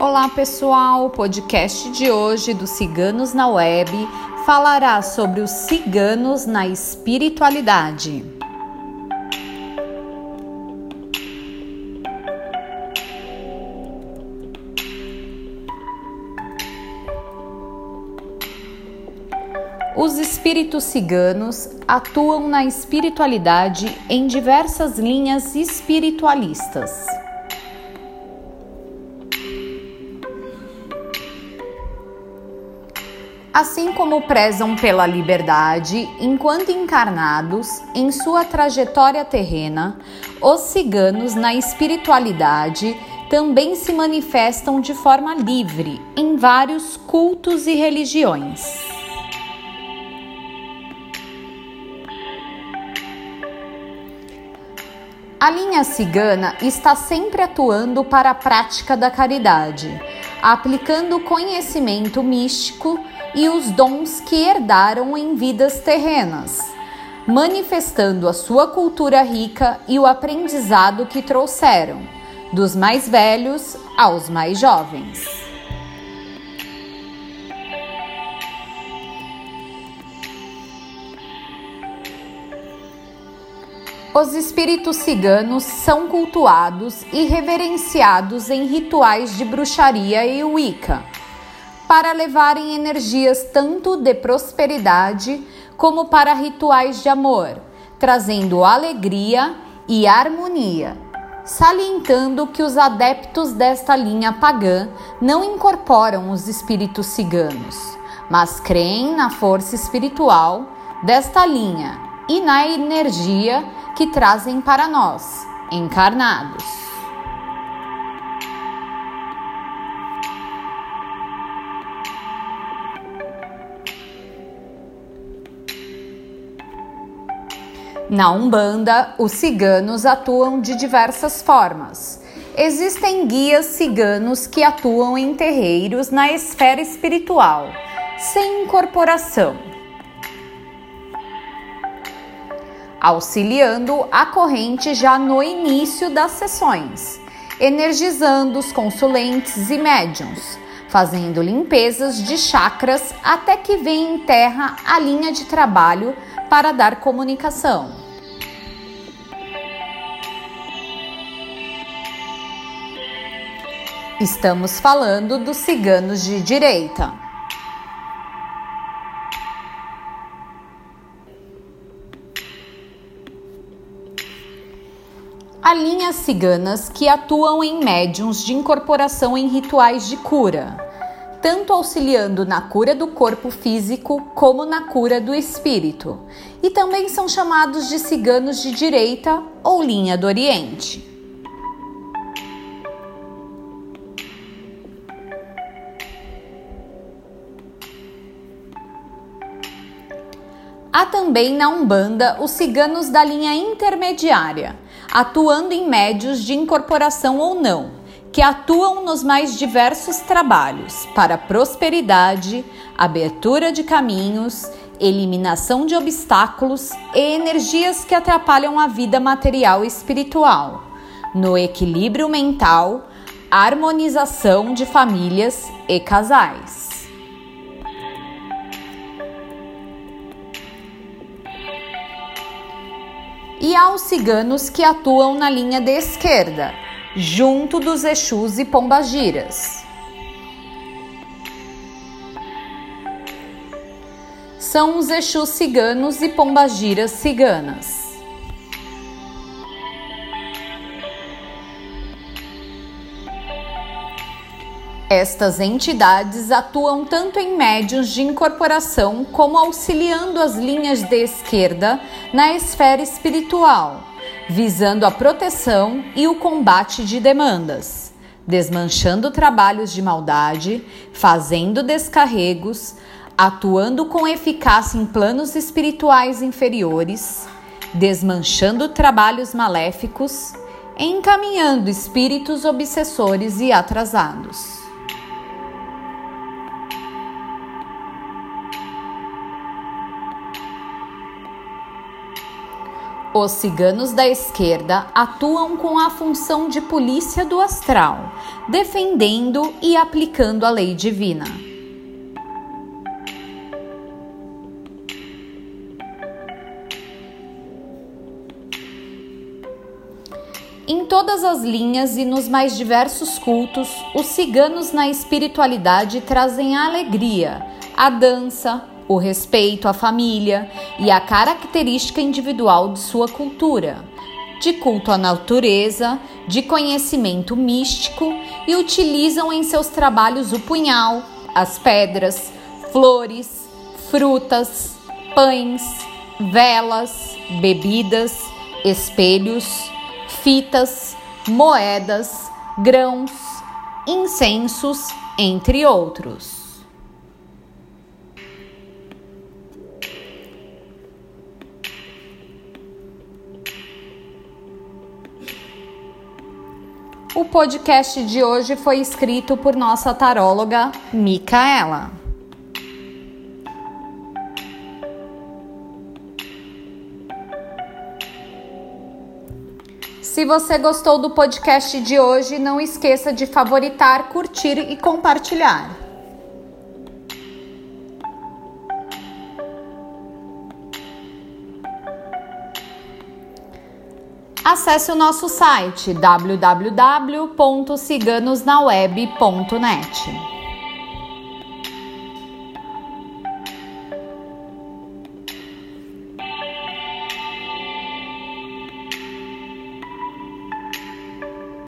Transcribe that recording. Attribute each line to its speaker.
Speaker 1: Olá pessoal, o podcast de hoje do Ciganos na Web falará sobre os ciganos na espiritualidade. Os espíritos ciganos atuam na espiritualidade em diversas linhas espiritualistas. Assim como prezam pela liberdade enquanto encarnados em sua trajetória terrena, os ciganos na espiritualidade também se manifestam de forma livre em vários cultos e religiões. A linha cigana está sempre atuando para a prática da caridade, aplicando conhecimento místico e os dons que herdaram em vidas terrenas, manifestando a sua cultura rica e o aprendizado que trouxeram, dos mais velhos aos mais jovens. Os espíritos ciganos são cultuados e reverenciados em rituais de bruxaria e Wicca, para levarem energias tanto de prosperidade como para rituais de amor, trazendo alegria e harmonia, salientando que os adeptos desta linha pagã não incorporam os espíritos ciganos, mas creem na força espiritual desta linha e na energia que trazem para nós, encarnados. Na Umbanda, os ciganos atuam de diversas formas. Existem guias ciganos que atuam em terreiros na esfera espiritual, sem incorporação auxiliando a corrente já no início das sessões, energizando os consulentes e médiums, fazendo limpezas de chakras até que venha em terra a linha de trabalho para dar comunicação. Estamos falando dos ciganos de direita. Há linhas ciganas que atuam em médiums de incorporação em rituais de cura, tanto auxiliando na cura do corpo físico como na cura do espírito, e também são chamados de ciganos de direita ou linha do Oriente. Há também na Umbanda os ciganos da linha intermediária atuando em médios de incorporação ou não, que atuam nos mais diversos trabalhos para prosperidade, abertura de caminhos, eliminação de obstáculos e energias que atrapalham a vida material e espiritual, no equilíbrio mental, harmonização de famílias e casais. E aos ciganos que atuam na linha de esquerda, junto dos Exus e Pombagiras. São os Exus ciganos e Pombagiras ciganas. Estas entidades atuam tanto em médios de incorporação como auxiliando as linhas de esquerda na esfera espiritual, visando a proteção e o combate de demandas, desmanchando trabalhos de maldade, fazendo descarregos, atuando com eficácia em planos espirituais inferiores, desmanchando trabalhos maléficos, encaminhando espíritos obsessores e atrasados. Os ciganos da esquerda atuam com a função de polícia do astral, defendendo e aplicando a lei divina. Em todas as linhas e nos mais diversos cultos, os ciganos na espiritualidade trazem a alegria, a dança, o respeito à família e a característica individual de sua cultura, de culto à natureza, de conhecimento místico e utilizam em seus trabalhos o punhal, as pedras, flores, frutas, pães, velas, bebidas, espelhos, fitas, moedas, grãos, incensos, entre outros. O podcast de hoje foi escrito por nossa taróloga Micaela. Se você gostou do podcast de hoje, não esqueça de favoritar, curtir e compartilhar. Acesse o nosso site www.ciganosnaweb.net.